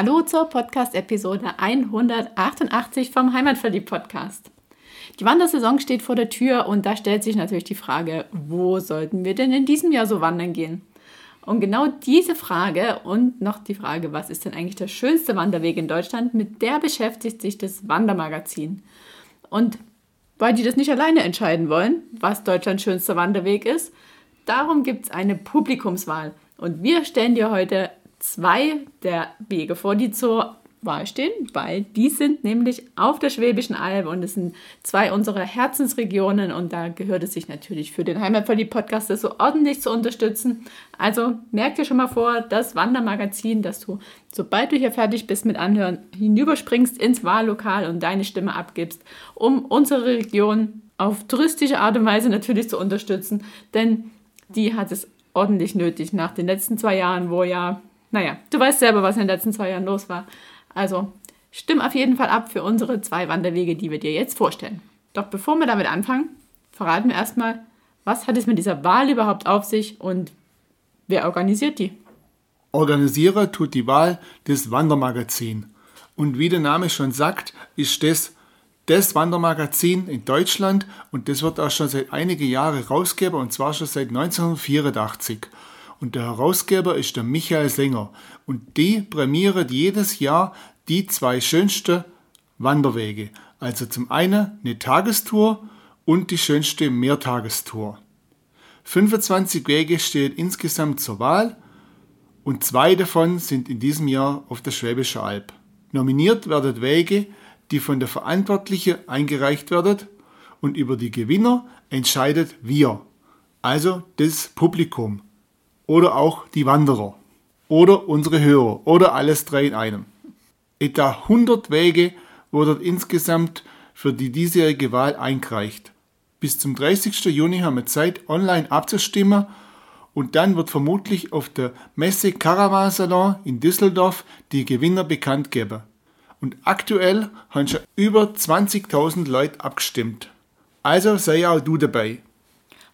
Hallo zur Podcast-Episode 188 vom Heimatverliebt-Podcast. Die Wandersaison steht vor der Tür und da stellt sich natürlich die Frage, wo sollten wir denn in diesem Jahr so wandern gehen? Und genau diese Frage und noch die Frage, was ist denn eigentlich der schönste Wanderweg in Deutschland, mit der beschäftigt sich das Wandermagazin. Und weil die das nicht alleine entscheiden wollen, was Deutschlands schönster Wanderweg ist, darum gibt es eine Publikumswahl. Und wir stellen dir heute zwei der Wege vor, die zur Wahl stehen, weil die sind nämlich auf der Schwäbischen Alb und es sind zwei unserer Herzensregionen und da gehört es sich natürlich für den Heimatverliebt-Podcast das so ordentlich zu unterstützen. Also merk dir schon mal vor, das Wandermagazin, dass du, sobald du hier fertig bist mit Anhören, hinüberspringst ins Wahllokal und deine Stimme abgibst, um unsere Region auf touristische Art und Weise natürlich zu unterstützen, denn die hat es ordentlich nötig nach den letzten zwei Jahren, wo ja, naja, du weißt selber, was in den letzten zwei Jahren los war. Also stimm auf jeden Fall ab für unsere zwei Wanderwege, die wir dir jetzt vorstellen. Doch bevor wir damit anfangen, verraten wir erstmal, was hat es mit dieser Wahl überhaupt auf sich und wer organisiert die? Organisierer tut die Wahl des Wandermagazin. Und wie der Name schon sagt, ist das das Wandermagazin in Deutschland und das wird auch schon seit einigen Jahren Herausgeber und zwar schon seit 1984 und der Herausgeber ist der Michael Sänger und die prämieren jedes Jahr die zwei schönsten Wanderwege. Also zum einen eine Tagestour und die schönste Mehrtagestour. 25 Wege stehen insgesamt zur Wahl und zwei davon sind in diesem Jahr auf der Schwäbische Alb. Nominiert werden Wege, die von der Verantwortlichen eingereicht werden und über die Gewinner entscheidet wir, also das Publikum oder auch die Wanderer oder unsere Hörer oder alles drei in einem. Etwa 100 Wege wurden insgesamt für die diesjährige Wahl eingereicht. Bis zum 30. Juni haben wir Zeit, online abzustimmen und dann wird vermutlich auf der Messe Caravan Salon in Düsseldorf die Gewinner bekannt geben. Und aktuell haben schon über 20.000 Leute abgestimmt. Also sei auch du dabei.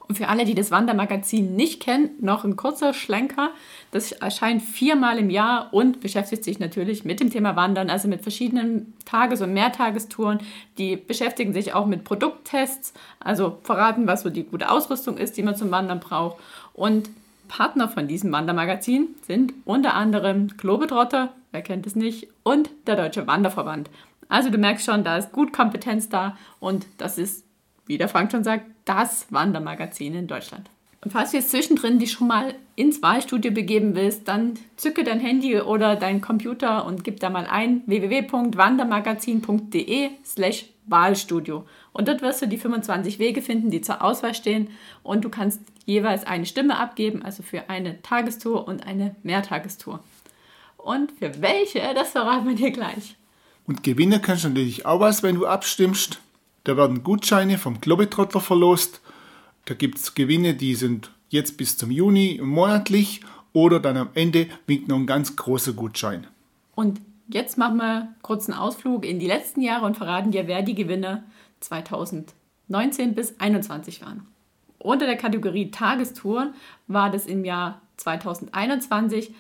Und für alle, die das Wandermagazin nicht kennen, noch ein kurzer Schlenker. Das erscheint viermal im Jahr und beschäftigt sich natürlich mit dem Thema Wandern, also mit verschiedenen Tages- und Mehrtagestouren. Die beschäftigen sich auch mit Produkttests, also verraten, was so die gute Ausrüstung ist, die man zum Wandern braucht. Und Partner von diesem Wandermagazin sind unter anderem Globetrotter, wer kennt es nicht, und der Deutsche Wanderverband. Also du merkst schon, da ist gut Kompetenz da und das ist, wie der Frank schon sagt, das Wandermagazin in Deutschland. Und falls du jetzt zwischendrin dich schon mal ins Wahlstudio begeben willst, dann zücke dein Handy oder deinen Computer und gib da mal ein www.wandermagazin.de slash Wahlstudio. Und dort wirst du die 25 Wege finden, die zur Auswahl stehen. Und du kannst jeweils eine Stimme abgeben, also für eine Tagestour und eine Mehrtagestour. Und für welche, das verraten wir dir gleich. Und gewinnen kannst du natürlich auch was, wenn du abstimmst. Da werden Gutscheine vom Globetrotter verlost. Da gibt es Gewinne, die sind jetzt bis zum Juni monatlich oder dann am Ende winkt noch ein ganz großer Gutschein. Und jetzt machen wir kurz einen Ausflug in die letzten Jahre und verraten dir, wer die Gewinner 2019 bis 2021 waren. Unter der Kategorie Tagestouren war das im Jahr 2021,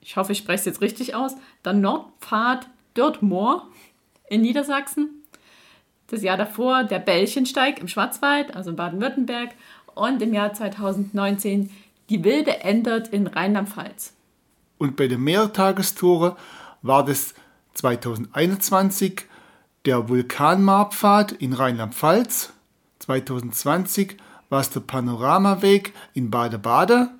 ich hoffe, ich spreche es jetzt richtig aus, der Nordpfad Dörtmoor in Niedersachsen das Jahr davor der Bällchensteig im Schwarzwald, also in Baden-Württemberg, und im Jahr 2019 die Wilde Endert in Rheinland-Pfalz. Und bei der Mehrtagestour war das 2021 der Vulkanmarpfad in Rheinland-Pfalz, 2020 war es der Panoramaweg in Bade-Bade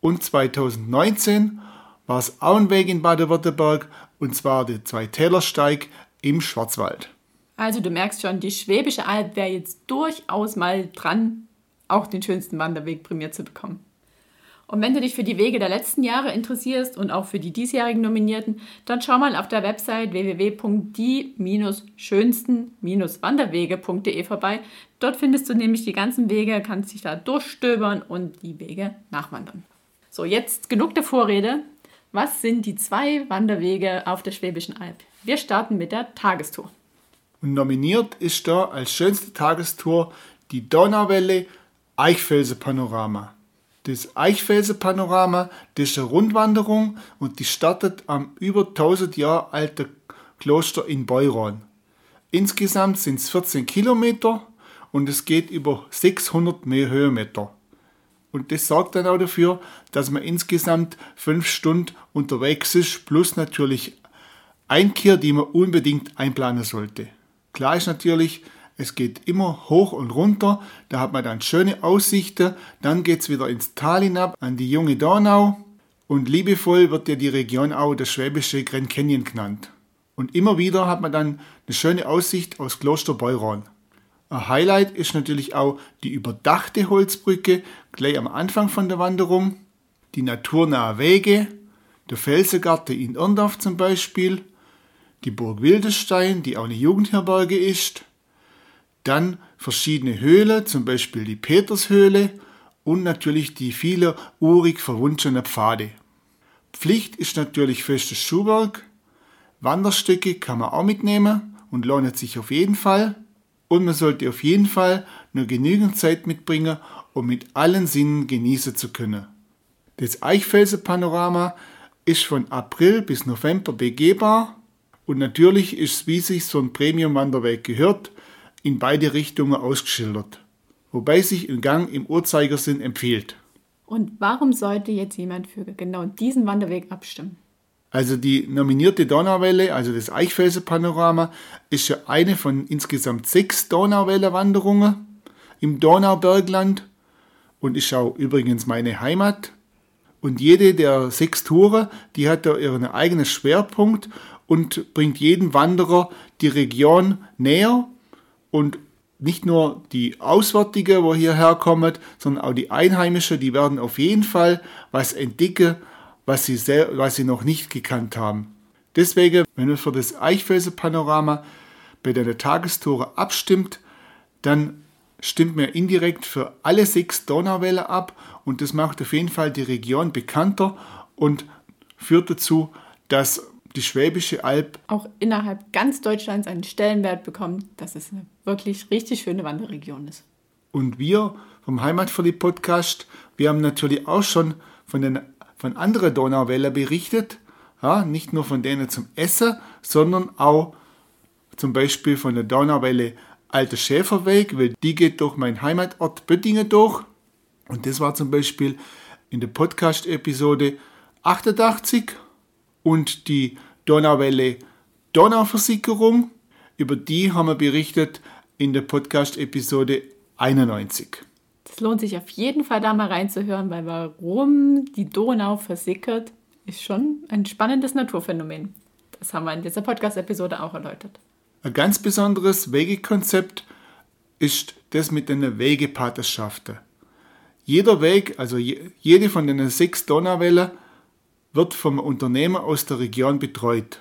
und 2019 war es Auenweg in Baden-Württemberg und zwar der Zweitälersteig im Schwarzwald. Also du merkst schon, die Schwäbische Alb wäre jetzt durchaus mal dran, auch den schönsten Wanderweg prämiert zu bekommen. Und wenn du dich für die Wege der letzten Jahre interessierst und auch für die diesjährigen Nominierten, dann schau mal auf der Website www.die-schönsten-wanderwege.de vorbei. Dort findest du nämlich die ganzen Wege, kannst dich da durchstöbern und die Wege nachwandern. So, jetzt genug der Vorrede. Was sind die zwei Wanderwege auf der Schwäbischen Alb? Wir starten mit der Tagestour. Und nominiert ist da als schönste Tagestour die Donauwelle Eichfelser Panorama. Das Eichfelser Panorama, das ist eine Rundwanderung und die startet am über 1000 Jahre alten Kloster in Beuron. Insgesamt sind es 14 Kilometer und es geht über 600 mehr Höhenmeter. Und das sorgt dann auch dafür, dass man insgesamt fünf Stunden unterwegs ist, plus natürlich Einkehr, die man unbedingt einplanen sollte. Klar ist natürlich, es geht immer hoch und runter, da hat man dann schöne Aussichten, dann geht es wieder ins Tal hinab an die junge Donau und liebevoll wird ja die Region auch der schwäbische Grand Canyon genannt. Und immer wieder hat man dann eine schöne Aussicht aus Kloster Beuron. Ein Highlight ist natürlich auch die überdachte Holzbrücke gleich am Anfang von der Wanderung, die naturnahe Wege, der Felsengarten in Irndorf zum Beispiel, die Burg Wildestein, die auch eine Jugendherberge ist, dann verschiedene Höhlen, zum Beispiel die Petershöhle und natürlich die viele urig verwunschenen Pfade. Pflicht ist natürlich festes Schuhwerk. Wanderstöcke kann man auch mitnehmen und lohnt sich auf jeden Fall. Und man sollte auf jeden Fall nur genügend Zeit mitbringen, um mit allen Sinnen genießen zu können. Das Eichfelsen-Panorama ist von April bis November begehbar und natürlich ist es, wie sich so ein Premium-Wanderweg gehört, in beide Richtungen ausgeschildert, wobei sich ein Gang im Uhrzeigersinn empfiehlt. Und warum sollte jetzt jemand für genau diesen Wanderweg abstimmen? Also die nominierte Donauwelle, also das Eichfelsen-Panorama, ist ja eine von insgesamt sechs Donauwelle-Wanderungen im Donaubergland und ist auch übrigens meine Heimat. Und jede der sechs Touren, die hat da ihren eigenen Schwerpunkt und bringt jedem Wanderer die Region näher und nicht nur die Auswärtige, wo hierher kommen, sondern auch die Einheimischen, die werden auf jeden Fall was entdecken, was sie, sehr, was sie noch nicht gekannt haben. Deswegen, wenn man für das Eichfelsen-Panorama bei der Tagestore abstimmt, dann stimmt man indirekt für alle sechs Donauwelle ab und das macht auf jeden Fall die Region bekannter und führt dazu, dass die Schwäbische Alb auch innerhalb ganz Deutschlands einen Stellenwert bekommt, dass es eine wirklich richtig schöne Wanderregion ist. Und wir vom Heimatverlieb Podcast, wir haben natürlich auch schon von, den, von anderen Donauwälder berichtet, ja, nicht nur von denen zum Essen, sondern auch zum Beispiel von der Donauwelle Alter Schäferweg, weil die geht durch meinen Heimatort Böttingen durch. Und das war zum Beispiel in der Podcast-Episode 88 und die Donauwelle Donauversickerung. Über die haben wir berichtet in der Podcast-Episode 91. Es lohnt sich auf jeden Fall da mal reinzuhören, weil warum die Donau versickert, ist schon ein spannendes Naturphänomen. Das haben wir in dieser Podcast-Episode auch erläutert. Ein ganz besonderes Wegekonzept ist das mit den Wegepaterschaften. Jeder Weg, also jede von den sechs Donauwellen, wird vom Unternehmer aus der Region betreut.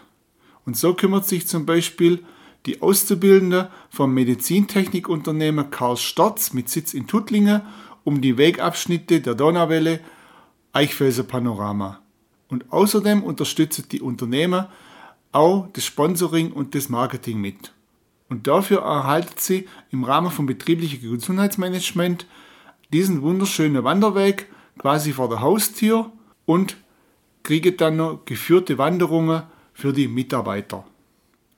Und so kümmert sich zum Beispiel die Auszubildende vom Medizintechnikunternehmer Karl Storz mit Sitz in Tuttlingen um die Wegabschnitte der Donauwelle Eichfelser Panorama. Und außerdem unterstützt die Unternehmer auch das Sponsoring und das Marketing mit. Und dafür erhalten sie im Rahmen von betrieblicher Gesundheitsmanagement diesen wunderschönen Wanderweg quasi vor der Haustür und kriegen dann noch geführte Wanderungen für die Mitarbeiter.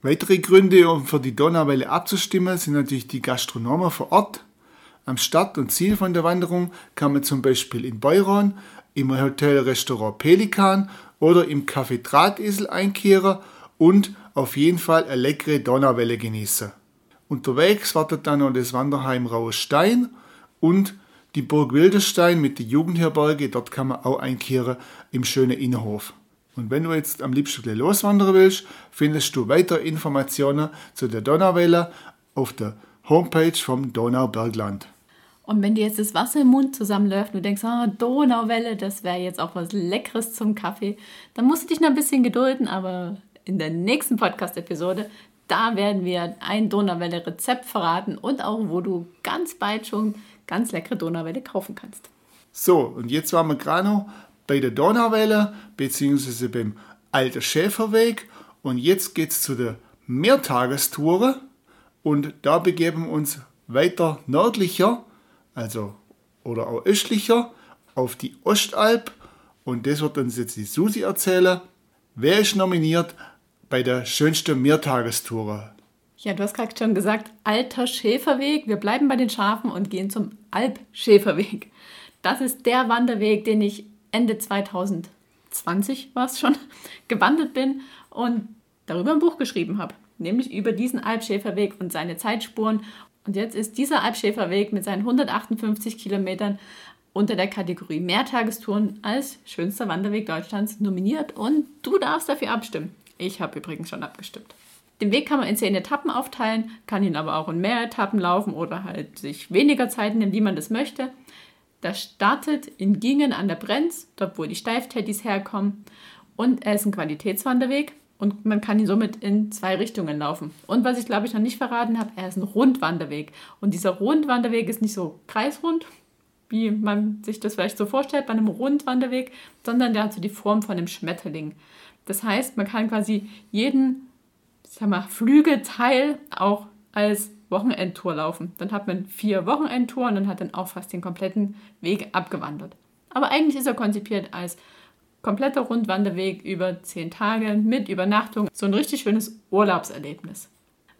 Weitere Gründe, um für die Donauwelle abzustimmen, sind natürlich die Gastronomen vor Ort. Am Start und Ziel von der Wanderung kann man zum Beispiel in Beuron, im Hotelrestaurant Pelikan oder im Café Drahtesel einkehren und auf jeden Fall eine leckere Donauwelle genießen. Unterwegs wartet dann noch das Wanderheim Rauer Stein und die Burg Wilderstein mit der Jugendherberge, dort kann man auch einkehren im schönen Innenhof. Und wenn du jetzt am liebsten loswandern willst, findest du weitere Informationen zu der Donauwelle auf der Homepage vom Donaubergland. Und wenn dir jetzt das Wasser im Mund zusammenläuft und du denkst, oh, Donauwelle, das wäre jetzt auch was Leckeres zum Kaffee, dann musst du dich noch ein bisschen gedulden, aber in der nächsten Podcast-Episode, da werden wir ein Donauwelle-Rezept verraten und auch, wo du ganz bald schon ganz leckere Donauwelle kaufen kannst. So, und jetzt waren wir gerade noch bei der Donauwelle, beziehungsweise beim Alter Schäferweg. Und jetzt geht es zu der Mehrtagestour. Und da begeben wir uns weiter nördlicher also oder auch östlicher, auf die Ostalb. Und das wird uns jetzt die Susi erzählen. Wer ist nominiert bei der schönsten Mehrtagestour? Ja, du hast gerade schon gesagt, alter Schäferweg. Wir bleiben bei den Schafen und gehen zum Alpschäferweg. Das ist der Wanderweg, den ich Ende 2020 war es schon, gewandert bin und darüber ein Buch geschrieben habe. Nämlich über diesen Alpschäferweg und seine Zeitspuren und jetzt ist dieser Alpschäferweg mit seinen 158 Kilometern unter der Kategorie Mehrtagestouren als schönster Wanderweg Deutschlands nominiert und du darfst dafür abstimmen. Ich habe übrigens schon abgestimmt. Den Weg kann man in zehn Etappen aufteilen, kann ihn aber auch in mehr Etappen laufen oder halt sich weniger Zeit nehmen, wie man das möchte. Das startet in Gingen an der Brenz, dort wo die Steiftätis herkommen. Und er ist ein Qualitätswanderweg. Und man kann ihn somit in zwei Richtungen laufen. Und was ich glaube ich noch nicht verraten habe, er ist ein Rundwanderweg. Und dieser Rundwanderweg ist nicht so kreisrund, wie man sich das vielleicht so vorstellt bei einem Rundwanderweg, sondern der hat so die Form von einem Schmetterling. Das heißt, man kann quasi jeden sag mal, Flügelteil auch als Wochenendtour laufen. Dann hat man vier Wochenendtouren und hat dann auch fast den kompletten Weg abgewandert. Aber eigentlich ist er konzipiert als kompletter Rundwanderweg über zehn Tage mit Übernachtung. So ein richtig schönes Urlaubserlebnis.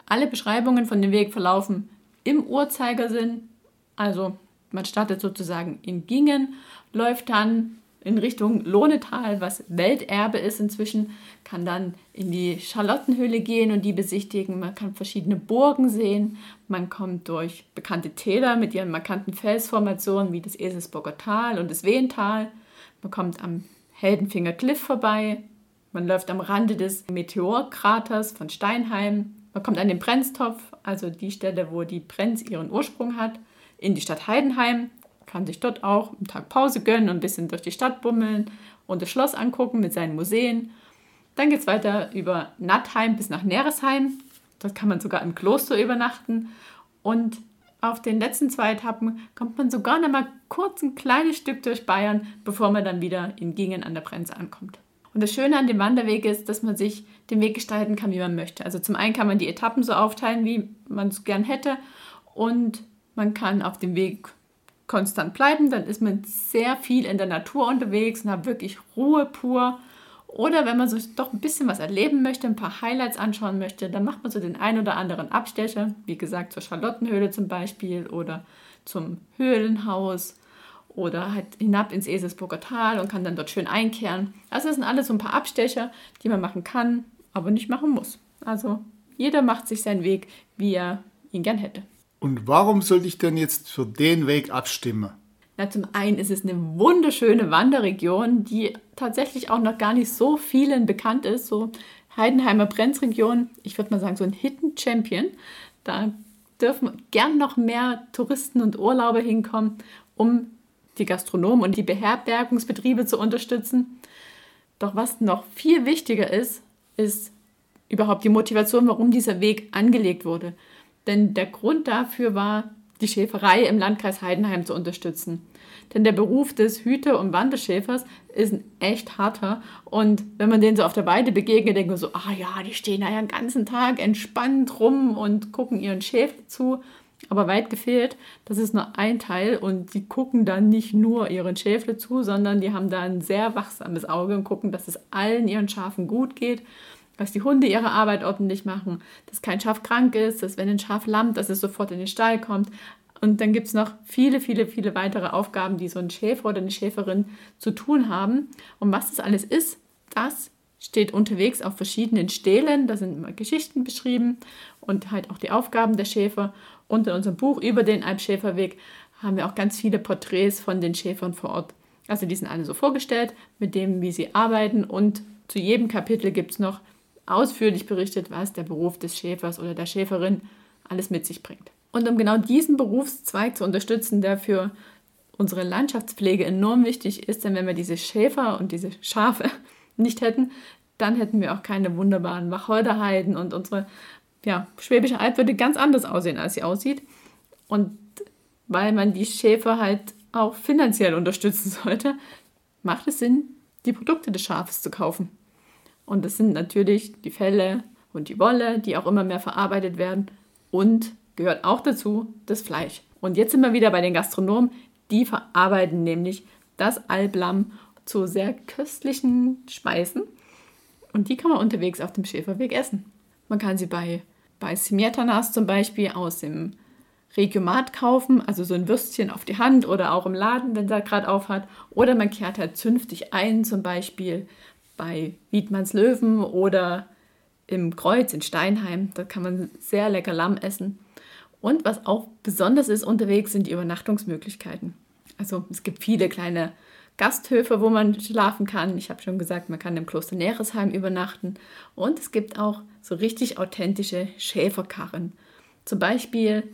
Alle Beschreibungen von dem Weg verlaufen im Uhrzeigersinn. Also man startet sozusagen in Gingen, läuft dann in Richtung Lohnetal, was Welterbe ist inzwischen, kann dann in die Charlottenhöhle gehen und die besichtigen. Man kann verschiedene Burgen sehen. Man kommt durch bekannte Täler mit ihren markanten Felsformationen wie das Eselsburger Tal und das Wehental. Man kommt am Heldenfinger Cliff vorbei. Man läuft am Rande des Meteorkraters von Steinheim. Man kommt an den Brenztopf, also die Stelle, wo die Brenz ihren Ursprung hat, in die Stadt Heidenheim. Kann sich dort auch einen Tag Pause gönnen und ein bisschen durch die Stadt bummeln und das Schloss angucken mit seinen Museen. Dann geht es weiter über Nattheim bis nach Neresheim. Dort kann man sogar im Kloster übernachten. Und auf den letzten zwei Etappen kommt man sogar noch mal kurz ein kleines Stück durch Bayern, bevor man dann wieder in Gingen an der Brenze ankommt. Und das Schöne an dem Wanderweg ist, dass man sich den Weg gestalten kann, wie man möchte. Also zum einen kann man die Etappen so aufteilen, wie man es gern hätte. Und man kann auf dem Weg konstant bleiben. Dann ist man sehr viel in der Natur unterwegs und hat wirklich Ruhe pur. Oder wenn man sich doch ein bisschen was erleben möchte, ein paar Highlights anschauen möchte, dann macht man so den ein oder anderen Abstecher, wie gesagt zur Charlottenhöhle zum Beispiel oder zum Höhlenhaus oder halt hinab ins Eselsburger Tal und kann dann dort schön einkehren. Also das sind alles so ein paar Abstecher, die man machen kann, aber nicht machen muss. Also jeder macht sich seinen Weg, wie er ihn gern hätte. Und warum sollte ich denn jetzt für den Weg abstimmen? Na, zum einen ist es eine wunderschöne Wanderregion, die tatsächlich auch noch gar nicht so vielen bekannt ist. So Heidenheimer Brenzregion, ich würde mal sagen, so ein Hidden Champion. Da dürfen gern noch mehr Touristen und Urlauber hinkommen, um die Gastronomen und die Beherbergungsbetriebe zu unterstützen. Doch was noch viel wichtiger ist, ist überhaupt die Motivation, warum dieser Weg angelegt wurde. Denn der Grund dafür war, die Schäferei im Landkreis Heidenheim zu unterstützen. Denn der Beruf des Hüter- und Wanderschäfers ist ein echt harter. Und wenn man denen so auf der Weide begegnet, denkt man so, ah ja, die stehen da ja den ganzen Tag entspannt rum und gucken ihren Schäfer zu. Aber weit gefehlt, das ist nur ein Teil und die gucken dann nicht nur ihren Schäfle zu, sondern die haben da ein sehr wachsames Auge und gucken, dass es allen ihren Schafen gut geht dass die Hunde ihre Arbeit ordentlich machen, dass kein Schaf krank ist, dass wenn ein Schaf lammt, dass es sofort in den Stall kommt. Und dann gibt es noch viele, viele, viele weitere Aufgaben, die so ein Schäfer oder eine Schäferin zu tun haben. Und was das alles ist, das steht unterwegs auf verschiedenen Stelen. Da sind immer Geschichten beschrieben und halt auch die Aufgaben der Schäfer. Und in unserem Buch über den Alpschäferweg haben wir auch ganz viele Porträts von den Schäfern vor Ort. Also die sind alle so vorgestellt mit dem, wie sie arbeiten. Und zu jedem Kapitel gibt es noch ausführlich berichtet, was der Beruf des Schäfers oder der Schäferin alles mit sich bringt. Und um genau diesen Berufszweig zu unterstützen, der für unsere Landschaftspflege enorm wichtig ist, denn wenn wir diese Schäfer und diese Schafe nicht hätten, dann hätten wir auch keine wunderbaren Wacholderheiden und unsere ja, Schwäbische Alb würde ganz anders aussehen, als sie aussieht. Und weil man die Schäfer halt auch finanziell unterstützen sollte, macht es Sinn, die Produkte des Schafes zu kaufen. Und das sind natürlich die Felle und die Wolle, die auch immer mehr verarbeitet werden. Und gehört auch dazu das Fleisch. Und jetzt sind wir wieder bei den Gastronomen. Die verarbeiten nämlich das Alblamm zu sehr köstlichen Speisen. Und die kann man unterwegs auf dem Schäferweg essen. Man kann sie bei, bei Simietanas zum Beispiel aus dem Regiomat kaufen, also so ein Würstchen auf die Hand oder auch im Laden, wenn er gerade auf hat. Oder man kehrt halt zünftig ein, zum Beispiel bei Wiedmanns Löwen oder im Kreuz in Steinheim. Da kann man sehr lecker Lamm essen. Und was auch besonders ist unterwegs, sind die Übernachtungsmöglichkeiten. Also es gibt viele kleine Gasthöfe, wo man schlafen kann. Ich habe schon gesagt, man kann im Kloster Neresheim übernachten. Und es gibt auch so richtig authentische Schäferkarren. Zum Beispiel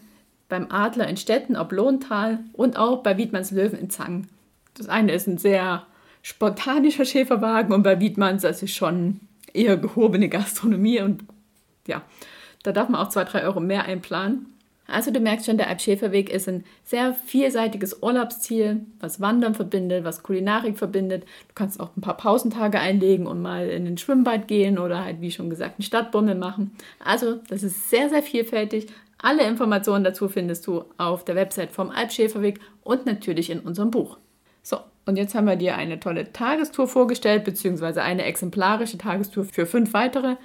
beim Adler in Stetten ob Lohntal und auch bei Wiedmanns Löwen in Zangen. Das eine ist ein sehr spontanischer Schäferwagen und bei Wiedmanns das ist schon eher gehobene Gastronomie und ja, da darf man auch zwei, drei Euro mehr einplanen. Also du merkst schon, der Alpschäferweg ist ein sehr vielseitiges Urlaubsziel, was Wandern verbindet, was Kulinarik verbindet. Du kannst auch ein paar Pausentage einlegen und mal in den Schwimmbad gehen oder halt, wie schon gesagt, einen Stadtbummel machen. Also das ist sehr, sehr vielfältig. Alle Informationen dazu findest du auf der Website vom Alpschäferweg und natürlich in unserem Buch. Und jetzt haben wir dir eine tolle Tagestour vorgestellt, beziehungsweise eine exemplarische Tagestour für fünf weitere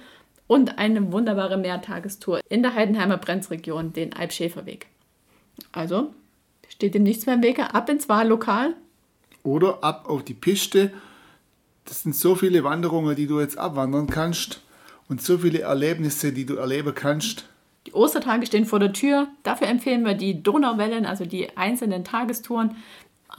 und eine wunderbare Mehrtagestour in der Heidenheimer Brenzregion, den Alpschäferweg. Also steht dem nichts mehr im Wege, ab ins Wahllokal. Oder ab auf die Piste. Das sind so viele Wanderungen, die du jetzt abwandern kannst und so viele Erlebnisse, die du erleben kannst. Die Ostertage stehen vor der Tür. Dafür empfehlen wir die Donauwellen, also die einzelnen Tagestouren.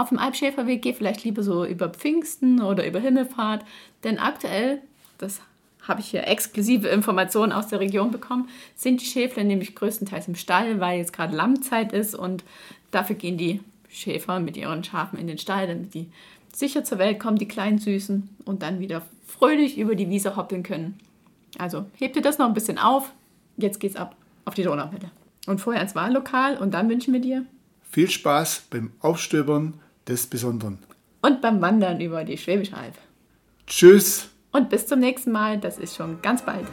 Auf dem Alpschäferweg geh vielleicht lieber so über Pfingsten oder über Himmelfahrt, denn aktuell, das habe ich hier exklusive Informationen aus der Region bekommen, sind die Schäfler nämlich größtenteils im Stall, weil jetzt gerade Lammzeit ist und dafür gehen die Schäfer mit ihren Schafen in den Stall, damit die sicher zur Welt kommen, die kleinen Süßen, und dann wieder fröhlich über die Wiese hoppeln können. Also hebt ihr das noch ein bisschen auf. Jetzt geht's ab auf die Donauwelle. Und vorher ins Wahllokal und dann wünschen wir dir viel Spaß beim Aufstöbern des Besonderen. Und beim Wandern über die Schwäbische Alb. Tschüss. Und bis zum nächsten Mal, das ist schon ganz bald.